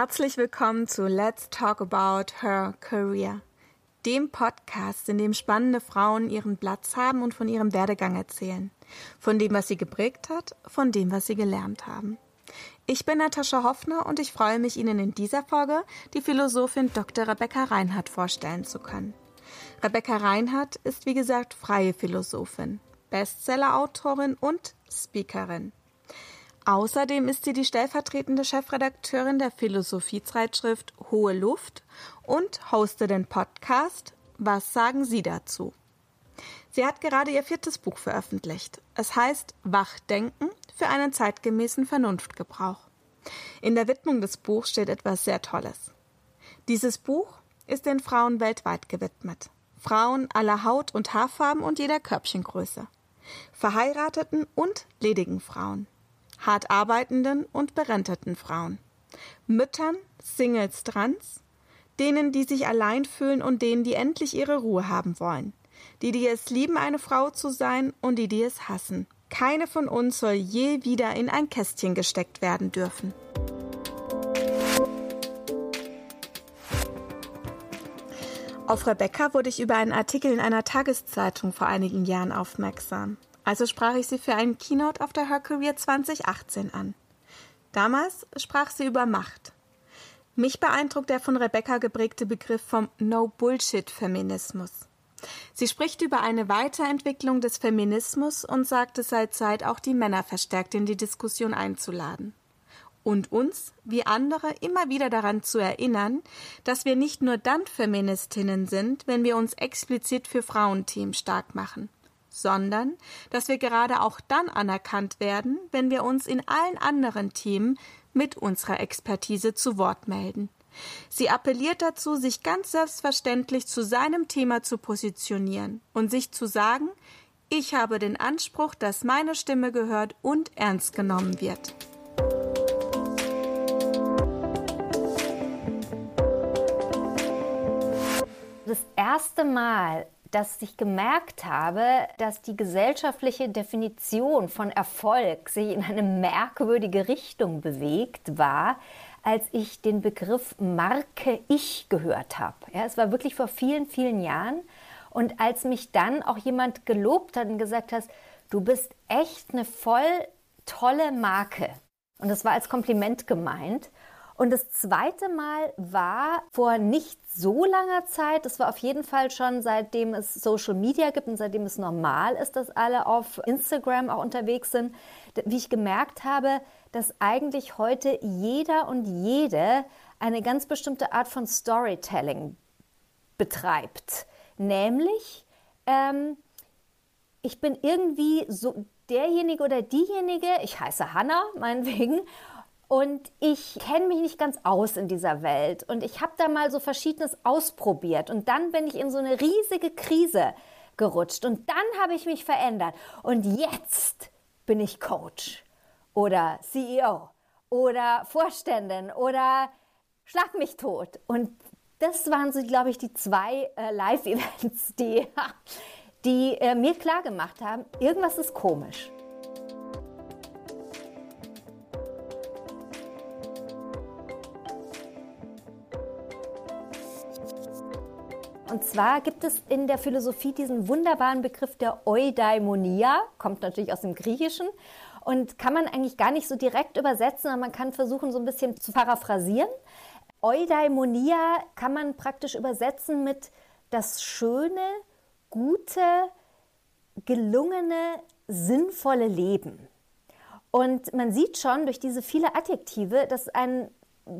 Herzlich willkommen zu Let's Talk About Her Career, dem Podcast, in dem spannende Frauen ihren Platz haben und von ihrem Werdegang erzählen, von dem, was sie geprägt hat, von dem, was sie gelernt haben. Ich bin Natascha Hoffner und ich freue mich, Ihnen in dieser Folge die Philosophin Dr. Rebecca Reinhardt vorstellen zu können. Rebecca Reinhardt ist, wie gesagt, freie Philosophin, Bestseller-Autorin und Speakerin. Außerdem ist sie die stellvertretende Chefredakteurin der Philosophiezeitschrift Hohe Luft und hostet den Podcast Was sagen Sie dazu? Sie hat gerade ihr viertes Buch veröffentlicht. Es heißt Wachdenken für einen zeitgemäßen Vernunftgebrauch. In der Widmung des Buchs steht etwas sehr Tolles. Dieses Buch ist den Frauen weltweit gewidmet. Frauen aller Haut- und Haarfarben und jeder Körbchengröße. Verheirateten und ledigen Frauen hart arbeitenden und berenteten Frauen, Müttern, Singles, Trans, denen, die sich allein fühlen und denen, die endlich ihre Ruhe haben wollen, die, die es lieben, eine Frau zu sein und die, die es hassen. Keine von uns soll je wieder in ein Kästchen gesteckt werden dürfen. Auf Rebecca wurde ich über einen Artikel in einer Tageszeitung vor einigen Jahren aufmerksam. Also sprach ich sie für einen Keynote auf der Her Career 2018 an. Damals sprach sie über Macht. Mich beeindruckt der von Rebecca geprägte Begriff vom No-Bullshit-Feminismus. Sie spricht über eine Weiterentwicklung des Feminismus und sagt, es sei Zeit, auch die Männer verstärkt in die Diskussion einzuladen. Und uns, wie andere, immer wieder daran zu erinnern, dass wir nicht nur dann Feministinnen sind, wenn wir uns explizit für Frauenthemen stark machen sondern dass wir gerade auch dann anerkannt werden, wenn wir uns in allen anderen Themen mit unserer Expertise zu Wort melden. Sie appelliert dazu, sich ganz selbstverständlich zu seinem Thema zu positionieren und sich zu sagen, ich habe den Anspruch, dass meine Stimme gehört und ernst genommen wird. Das erste Mal dass ich gemerkt habe, dass die gesellschaftliche Definition von Erfolg sich in eine merkwürdige Richtung bewegt war, als ich den Begriff Marke Ich gehört habe. Ja, es war wirklich vor vielen, vielen Jahren. Und als mich dann auch jemand gelobt hat und gesagt hat, du bist echt eine voll tolle Marke. Und das war als Kompliment gemeint. Und das zweite Mal war vor nicht so langer Zeit, das war auf jeden Fall schon seitdem es Social Media gibt und seitdem es normal ist, dass alle auf Instagram auch unterwegs sind, wie ich gemerkt habe, dass eigentlich heute jeder und jede eine ganz bestimmte Art von Storytelling betreibt. Nämlich, ähm, ich bin irgendwie so derjenige oder diejenige, ich heiße Hannah, meinetwegen, und ich kenne mich nicht ganz aus in dieser Welt. Und ich habe da mal so Verschiedenes ausprobiert. Und dann bin ich in so eine riesige Krise gerutscht. Und dann habe ich mich verändert. Und jetzt bin ich Coach oder CEO oder Vorständin oder Schlag mich tot. Und das waren so, glaube ich, die zwei äh, Live-Events, die, die äh, mir klar gemacht haben, irgendwas ist komisch. Und zwar gibt es in der Philosophie diesen wunderbaren Begriff der Eudaimonia, kommt natürlich aus dem Griechischen und kann man eigentlich gar nicht so direkt übersetzen, aber man kann versuchen, so ein bisschen zu paraphrasieren. Eudaimonia kann man praktisch übersetzen mit das schöne, gute, gelungene, sinnvolle Leben. Und man sieht schon durch diese viele Adjektive, dass ein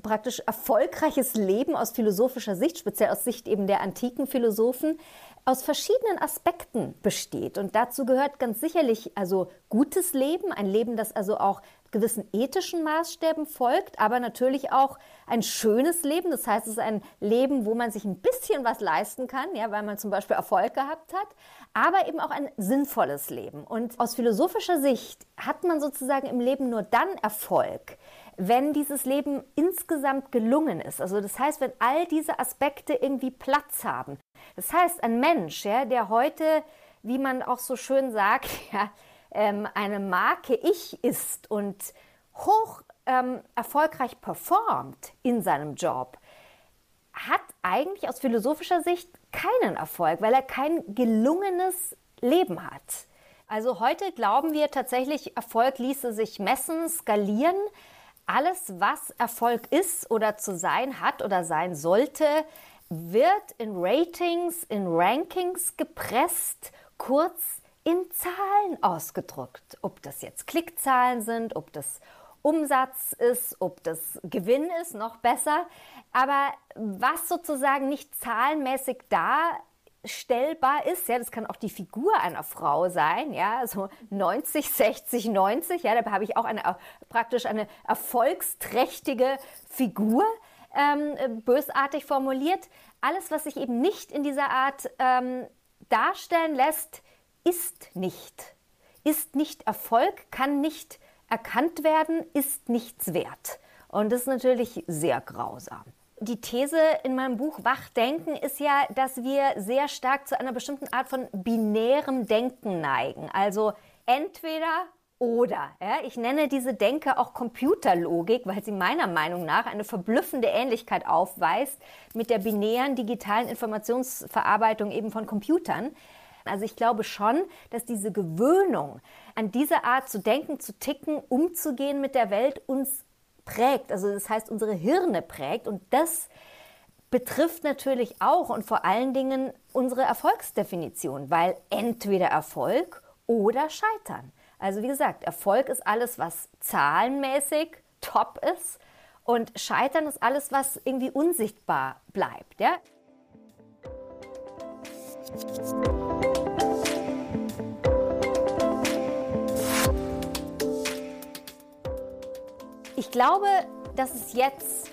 praktisch erfolgreiches Leben aus philosophischer Sicht, speziell aus Sicht eben der antiken Philosophen, aus verschiedenen Aspekten besteht. Und dazu gehört ganz sicherlich also gutes Leben, ein Leben, das also auch gewissen ethischen Maßstäben folgt, aber natürlich auch ein schönes Leben. Das heißt, es ist ein Leben, wo man sich ein bisschen was leisten kann, ja, weil man zum Beispiel Erfolg gehabt hat, aber eben auch ein sinnvolles Leben. Und aus philosophischer Sicht hat man sozusagen im Leben nur dann Erfolg, wenn dieses Leben insgesamt gelungen ist. Also das heißt, wenn all diese Aspekte irgendwie Platz haben. Das heißt, ein Mensch, ja, der heute, wie man auch so schön sagt, ja, ähm, eine Marke Ich ist und hoch ähm, erfolgreich performt in seinem Job, hat eigentlich aus philosophischer Sicht keinen Erfolg, weil er kein gelungenes Leben hat. Also heute glauben wir tatsächlich, Erfolg ließe sich messen, skalieren. Alles, was Erfolg ist oder zu sein hat oder sein sollte, wird in Ratings, in Rankings gepresst, kurz in Zahlen ausgedrückt. Ob das jetzt Klickzahlen sind, ob das Umsatz ist, ob das Gewinn ist, noch besser. Aber was sozusagen nicht zahlenmäßig darstellbar ist, ja, das kann auch die Figur einer Frau sein, ja, so 90, 60, 90, ja, da habe ich auch eine, praktisch eine erfolgsträchtige Figur, ähm, bösartig formuliert. Alles, was sich eben nicht in dieser Art ähm, darstellen lässt, ist nicht. Ist nicht Erfolg, kann nicht erkannt werden, ist nichts wert. Und das ist natürlich sehr grausam. Die These in meinem Buch Wachdenken ist ja, dass wir sehr stark zu einer bestimmten Art von binärem Denken neigen. Also entweder oder. Ja, ich nenne diese Denke auch Computerlogik, weil sie meiner Meinung nach eine verblüffende Ähnlichkeit aufweist mit der binären digitalen Informationsverarbeitung eben von Computern. Also ich glaube schon, dass diese Gewöhnung an diese Art zu denken, zu ticken, umzugehen mit der Welt uns prägt. Also das heißt, unsere Hirne prägt und das betrifft natürlich auch und vor allen Dingen unsere Erfolgsdefinition, weil entweder Erfolg oder Scheitern. Also wie gesagt, Erfolg ist alles, was zahlenmäßig top ist und Scheitern ist alles, was irgendwie unsichtbar bleibt. Ja? Ich glaube, dass es jetzt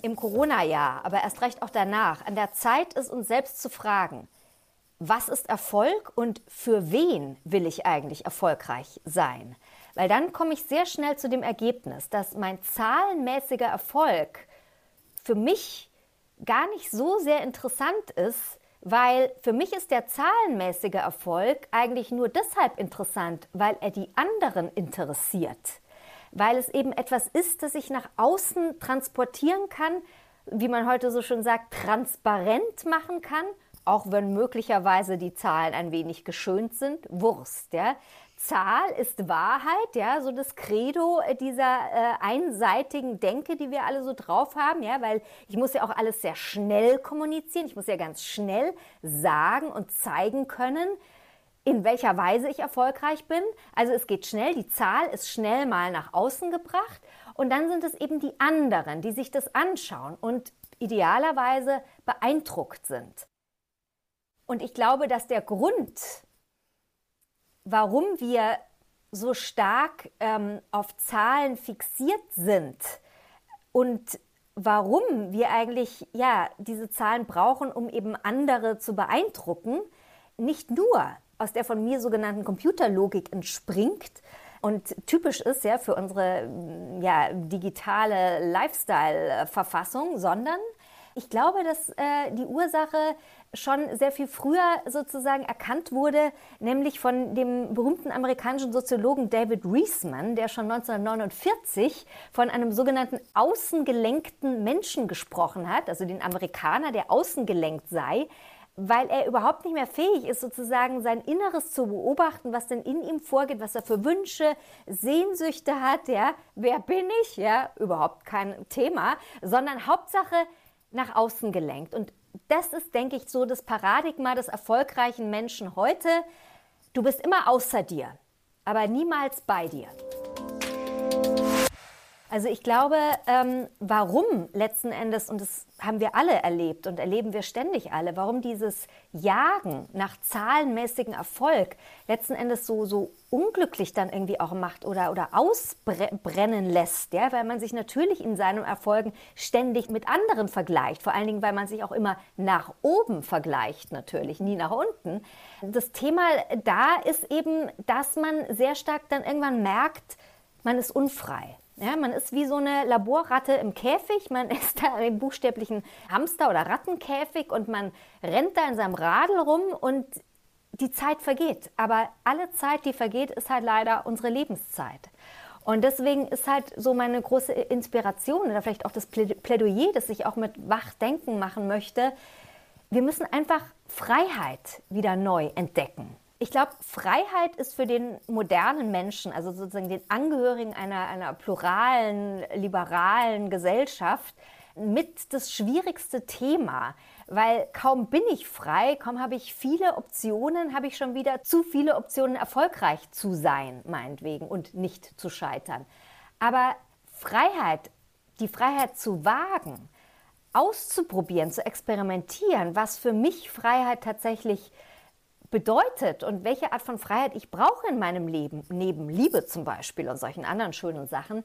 im Corona-Jahr, aber erst recht auch danach, an der Zeit ist, uns selbst zu fragen, was ist Erfolg und für wen will ich eigentlich erfolgreich sein? Weil dann komme ich sehr schnell zu dem Ergebnis, dass mein zahlenmäßiger Erfolg für mich gar nicht so sehr interessant ist, weil für mich ist der zahlenmäßige Erfolg eigentlich nur deshalb interessant, weil er die anderen interessiert weil es eben etwas ist, das ich nach außen transportieren kann, wie man heute so schön sagt, transparent machen kann, auch wenn möglicherweise die Zahlen ein wenig geschönt sind, Wurst, ja. Zahl ist Wahrheit, ja, so das Credo dieser äh, einseitigen Denke, die wir alle so drauf haben, ja, weil ich muss ja auch alles sehr schnell kommunizieren, ich muss ja ganz schnell sagen und zeigen können, in welcher Weise ich erfolgreich bin. Also es geht schnell, die Zahl ist schnell mal nach außen gebracht und dann sind es eben die anderen, die sich das anschauen und idealerweise beeindruckt sind. Und ich glaube, dass der Grund, warum wir so stark ähm, auf Zahlen fixiert sind und warum wir eigentlich ja diese Zahlen brauchen, um eben andere zu beeindrucken, nicht nur aus der von mir sogenannten Computerlogik entspringt und typisch ist ja für unsere ja, digitale Lifestyle-Verfassung, sondern ich glaube, dass äh, die Ursache schon sehr viel früher sozusagen erkannt wurde, nämlich von dem berühmten amerikanischen Soziologen David Reisman, der schon 1949 von einem sogenannten außengelenkten Menschen gesprochen hat, also den Amerikaner, der außengelenkt sei, weil er überhaupt nicht mehr fähig ist, sozusagen sein Inneres zu beobachten, was denn in ihm vorgeht, was er für Wünsche, Sehnsüchte hat, ja, wer bin ich, ja, überhaupt kein Thema, sondern Hauptsache nach außen gelenkt. Und das ist, denke ich, so das Paradigma des erfolgreichen Menschen heute. Du bist immer außer dir, aber niemals bei dir. Also ich glaube, ähm, warum letzten Endes, und das haben wir alle erlebt und erleben wir ständig alle, warum dieses Jagen nach zahlenmäßigen Erfolg letzten Endes so, so unglücklich dann irgendwie auch macht oder, oder ausbrennen lässt, ja, weil man sich natürlich in seinen Erfolgen ständig mit anderen vergleicht, vor allen Dingen, weil man sich auch immer nach oben vergleicht natürlich, nie nach unten. Das Thema da ist eben, dass man sehr stark dann irgendwann merkt, man ist unfrei. Ja, man ist wie so eine Laborratte im Käfig, man ist da im buchstäblichen Hamster- oder Rattenkäfig und man rennt da in seinem Radl rum und die Zeit vergeht. Aber alle Zeit, die vergeht, ist halt leider unsere Lebenszeit. Und deswegen ist halt so meine große Inspiration oder vielleicht auch das Plädoyer, das ich auch mit Wachdenken machen möchte. Wir müssen einfach Freiheit wieder neu entdecken. Ich glaube, Freiheit ist für den modernen Menschen, also sozusagen den Angehörigen einer, einer pluralen, liberalen Gesellschaft, mit das schwierigste Thema, weil kaum bin ich frei, kaum habe ich viele Optionen, habe ich schon wieder zu viele Optionen, erfolgreich zu sein, meinetwegen, und nicht zu scheitern. Aber Freiheit, die Freiheit zu wagen, auszuprobieren, zu experimentieren, was für mich Freiheit tatsächlich bedeutet und welche Art von Freiheit ich brauche in meinem Leben, neben Liebe zum Beispiel und solchen anderen schönen Sachen,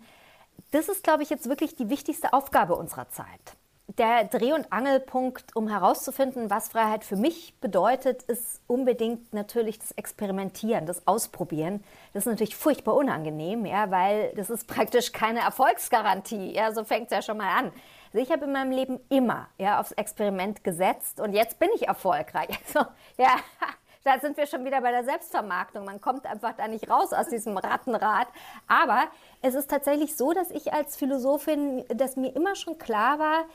das ist, glaube ich, jetzt wirklich die wichtigste Aufgabe unserer Zeit. Der Dreh- und Angelpunkt, um herauszufinden, was Freiheit für mich bedeutet, ist unbedingt natürlich das Experimentieren, das Ausprobieren. Das ist natürlich furchtbar unangenehm, ja, weil das ist praktisch keine Erfolgsgarantie. Ja, so fängt es ja schon mal an. Also ich habe in meinem Leben immer ja, aufs Experiment gesetzt und jetzt bin ich erfolgreich. Also, ja, da sind wir schon wieder bei der Selbstvermarktung. Man kommt einfach da nicht raus aus diesem Rattenrad. Aber es ist tatsächlich so, dass ich als Philosophin, dass mir immer schon klar war,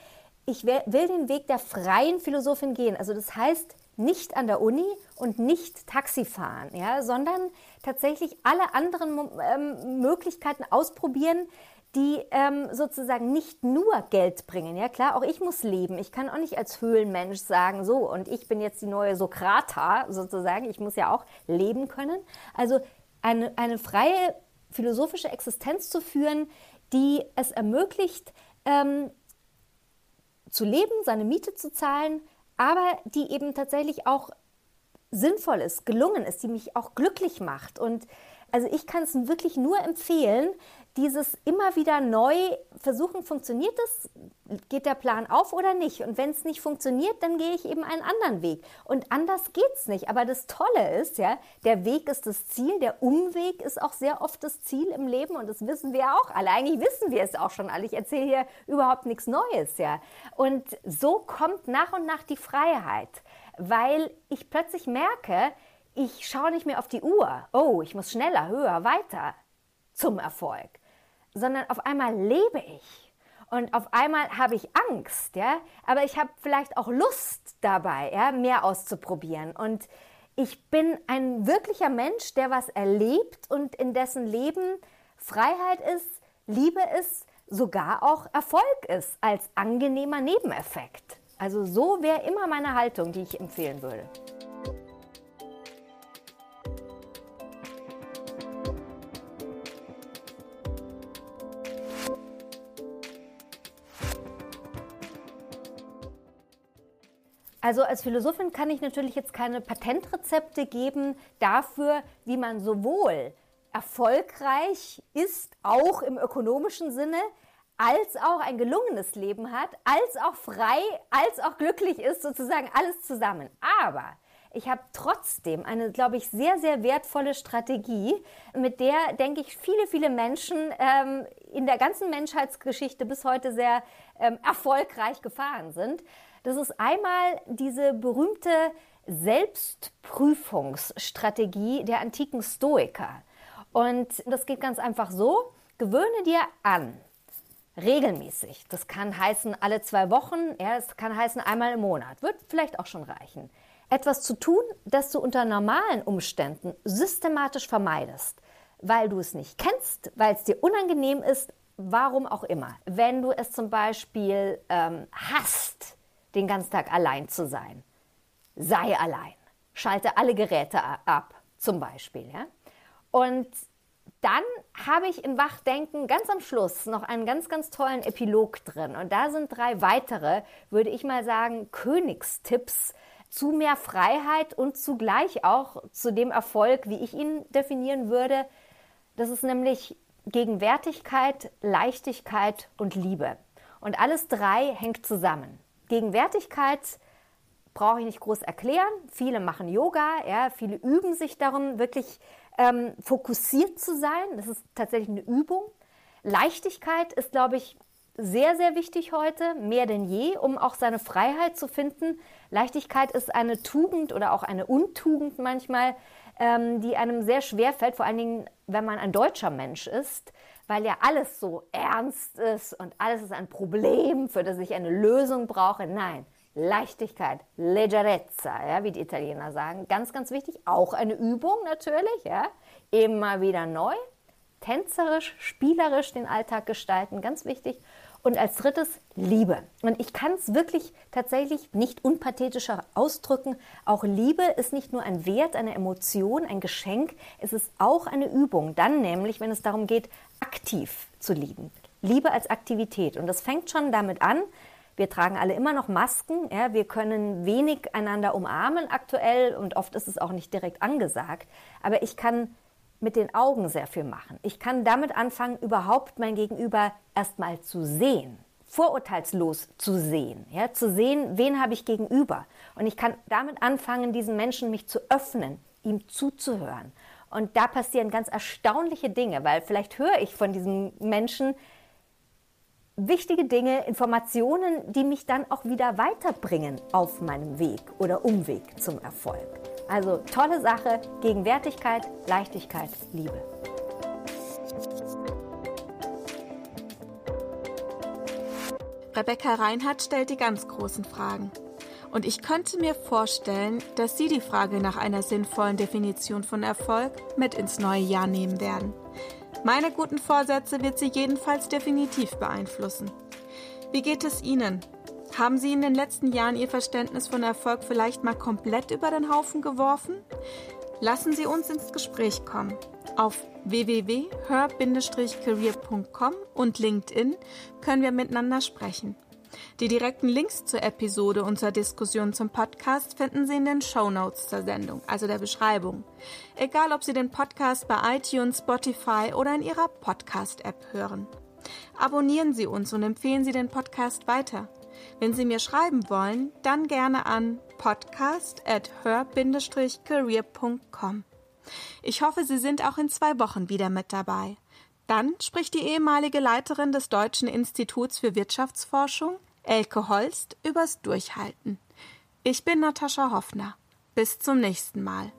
ich will den Weg der freien Philosophin gehen. Also das heißt, nicht an der Uni und nicht Taxi fahren, ja, sondern tatsächlich alle anderen ähm, Möglichkeiten ausprobieren, die ähm, sozusagen nicht nur Geld bringen. Ja klar, auch ich muss leben. Ich kann auch nicht als Höhlenmensch sagen, so und ich bin jetzt die neue Sokrata sozusagen. Ich muss ja auch leben können. Also eine, eine freie philosophische Existenz zu führen, die es ermöglicht, ähm, zu leben, seine Miete zu zahlen, aber die eben tatsächlich auch sinnvoll ist, gelungen ist, die mich auch glücklich macht. Und also ich kann es wirklich nur empfehlen, dieses immer wieder neu versuchen, funktioniert das? Geht der Plan auf oder nicht? Und wenn es nicht funktioniert, dann gehe ich eben einen anderen Weg. Und anders geht es nicht. Aber das Tolle ist, ja, der Weg ist das Ziel, der Umweg ist auch sehr oft das Ziel im Leben und das wissen wir auch alle. Eigentlich wissen wir es auch schon alle. Ich erzähle hier überhaupt nichts Neues, ja. Und so kommt nach und nach die Freiheit, weil ich plötzlich merke, ich schaue nicht mehr auf die Uhr. Oh, ich muss schneller, höher, weiter zum Erfolg sondern auf einmal lebe ich. Und auf einmal habe ich Angst, ja, aber ich habe vielleicht auch Lust dabei, ja, mehr auszuprobieren. Und ich bin ein wirklicher Mensch, der was erlebt und in dessen Leben Freiheit ist, Liebe ist, sogar auch Erfolg ist als angenehmer Nebeneffekt. Also so wäre immer meine Haltung, die ich empfehlen würde. Also als Philosophin kann ich natürlich jetzt keine Patentrezepte geben dafür, wie man sowohl erfolgreich ist, auch im ökonomischen Sinne, als auch ein gelungenes Leben hat, als auch frei, als auch glücklich ist, sozusagen alles zusammen. Aber ich habe trotzdem eine, glaube ich, sehr, sehr wertvolle Strategie, mit der, denke ich, viele, viele Menschen ähm, in der ganzen Menschheitsgeschichte bis heute sehr ähm, erfolgreich gefahren sind. Das ist einmal diese berühmte Selbstprüfungsstrategie der antiken Stoiker. Und das geht ganz einfach so, gewöhne dir an, regelmäßig, das kann heißen alle zwei Wochen, ja, es kann heißen einmal im Monat, wird vielleicht auch schon reichen, etwas zu tun, das du unter normalen Umständen systematisch vermeidest, weil du es nicht kennst, weil es dir unangenehm ist, warum auch immer. Wenn du es zum Beispiel ähm, hast, den ganzen Tag allein zu sein. Sei allein. Schalte alle Geräte ab, zum Beispiel. Ja? Und dann habe ich in Wachdenken ganz am Schluss noch einen ganz, ganz tollen Epilog drin. Und da sind drei weitere, würde ich mal sagen, Königstipps zu mehr Freiheit und zugleich auch zu dem Erfolg, wie ich ihn definieren würde. Das ist nämlich Gegenwärtigkeit, Leichtigkeit und Liebe. Und alles drei hängt zusammen. Gegenwärtigkeit brauche ich nicht groß erklären. Viele machen Yoga, ja, viele üben sich darum, wirklich ähm, fokussiert zu sein. Das ist tatsächlich eine Übung. Leichtigkeit ist, glaube ich, sehr, sehr wichtig heute, mehr denn je, um auch seine Freiheit zu finden. Leichtigkeit ist eine Tugend oder auch eine Untugend manchmal, ähm, die einem sehr schwer fällt, vor allen Dingen, wenn man ein deutscher Mensch ist, weil ja alles so ernst ist und alles ist ein Problem, für das ich eine Lösung brauche. Nein, Leichtigkeit, Leggerezza, ja, wie die Italiener sagen, ganz, ganz wichtig. Auch eine Übung natürlich, ja, immer wieder neu. Tänzerisch, spielerisch den Alltag gestalten, ganz wichtig. Und als drittes Liebe. Und ich kann es wirklich tatsächlich nicht unpathetischer ausdrücken. Auch Liebe ist nicht nur ein Wert, eine Emotion, ein Geschenk. Es ist auch eine Übung. Dann nämlich, wenn es darum geht, aktiv zu lieben. Liebe als Aktivität. Und das fängt schon damit an. Wir tragen alle immer noch Masken. Ja, wir können wenig einander umarmen aktuell und oft ist es auch nicht direkt angesagt. Aber ich kann mit den Augen sehr viel machen. Ich kann damit anfangen, überhaupt mein Gegenüber erstmal zu sehen, vorurteilslos zu sehen, ja, zu sehen, wen habe ich gegenüber. Und ich kann damit anfangen, diesen Menschen mich zu öffnen, ihm zuzuhören. Und da passieren ganz erstaunliche Dinge, weil vielleicht höre ich von diesem Menschen wichtige Dinge, Informationen, die mich dann auch wieder weiterbringen auf meinem Weg oder Umweg zum Erfolg. Also tolle Sache, Gegenwärtigkeit, Leichtigkeit, Liebe. Rebecca Reinhardt stellt die ganz großen Fragen. Und ich könnte mir vorstellen, dass Sie die Frage nach einer sinnvollen Definition von Erfolg mit ins neue Jahr nehmen werden. Meine guten Vorsätze wird Sie jedenfalls definitiv beeinflussen. Wie geht es Ihnen? Haben Sie in den letzten Jahren Ihr Verständnis von Erfolg vielleicht mal komplett über den Haufen geworfen? Lassen Sie uns ins Gespräch kommen. Auf www.her-career.com und LinkedIn können wir miteinander sprechen. Die direkten Links zur Episode und zur Diskussion zum Podcast finden Sie in den Show Notes zur Sendung, also der Beschreibung. Egal, ob Sie den Podcast bei iTunes, Spotify oder in Ihrer Podcast-App hören. Abonnieren Sie uns und empfehlen Sie den Podcast weiter. Wenn Sie mir schreiben wollen, dann gerne an podcast at her-career.com. Ich hoffe, Sie sind auch in zwei Wochen wieder mit dabei. Dann spricht die ehemalige Leiterin des Deutschen Instituts für Wirtschaftsforschung, Elke Holst, übers Durchhalten. Ich bin Natascha Hoffner. Bis zum nächsten Mal.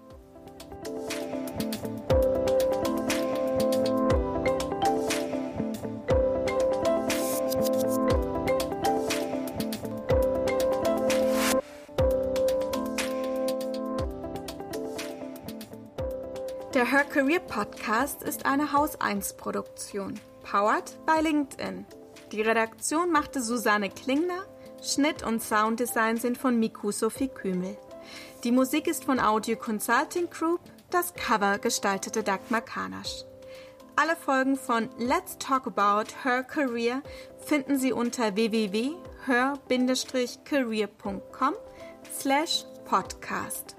Der Her Career Podcast ist eine Haus 1 Produktion, powered by LinkedIn. Die Redaktion machte Susanne Klingner, Schnitt und Sounddesign sind von Miku Sophie Kümel. Die Musik ist von Audio Consulting Group, das Cover gestaltete Dagmar Kanasch. Alle Folgen von Let's Talk About Her Career finden Sie unter www.her-career.com slash podcast.